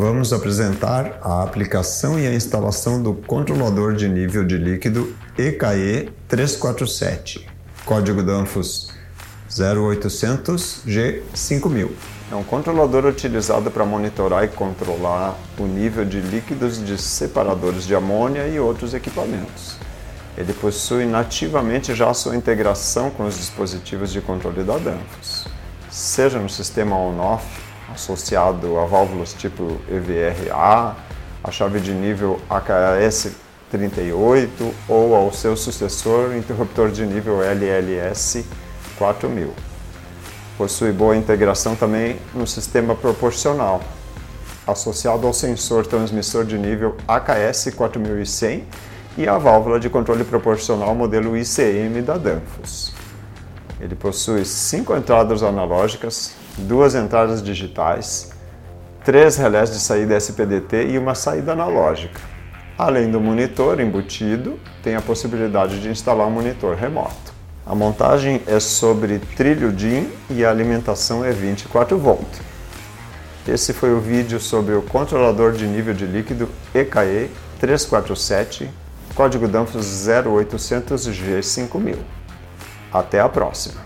Vamos apresentar a aplicação e a instalação do controlador de nível de líquido EKE 347, código Danfoss 0800 G5000. É um controlador utilizado para monitorar e controlar o nível de líquidos de separadores de amônia e outros equipamentos. Ele possui nativamente já sua integração com os dispositivos de controle da Danfoss, seja no sistema on-off, associado a válvulas tipo EVRA, a chave de nível AKS 38 ou ao seu sucessor, interruptor de nível LLS 4000. Possui boa integração também no sistema proporcional, associado ao sensor transmissor de nível AKS 4100 e a válvula de controle proporcional modelo ICM da Danfoss. Ele possui cinco entradas analógicas, duas entradas digitais, três relés de saída SPDT e uma saída analógica. Além do monitor embutido, tem a possibilidade de instalar um monitor remoto. A montagem é sobre trilho DIN e a alimentação é 24 V. Esse foi o vídeo sobre o controlador de nível de líquido EKE 347 código Danfoss 0800 G5000. Até a próxima!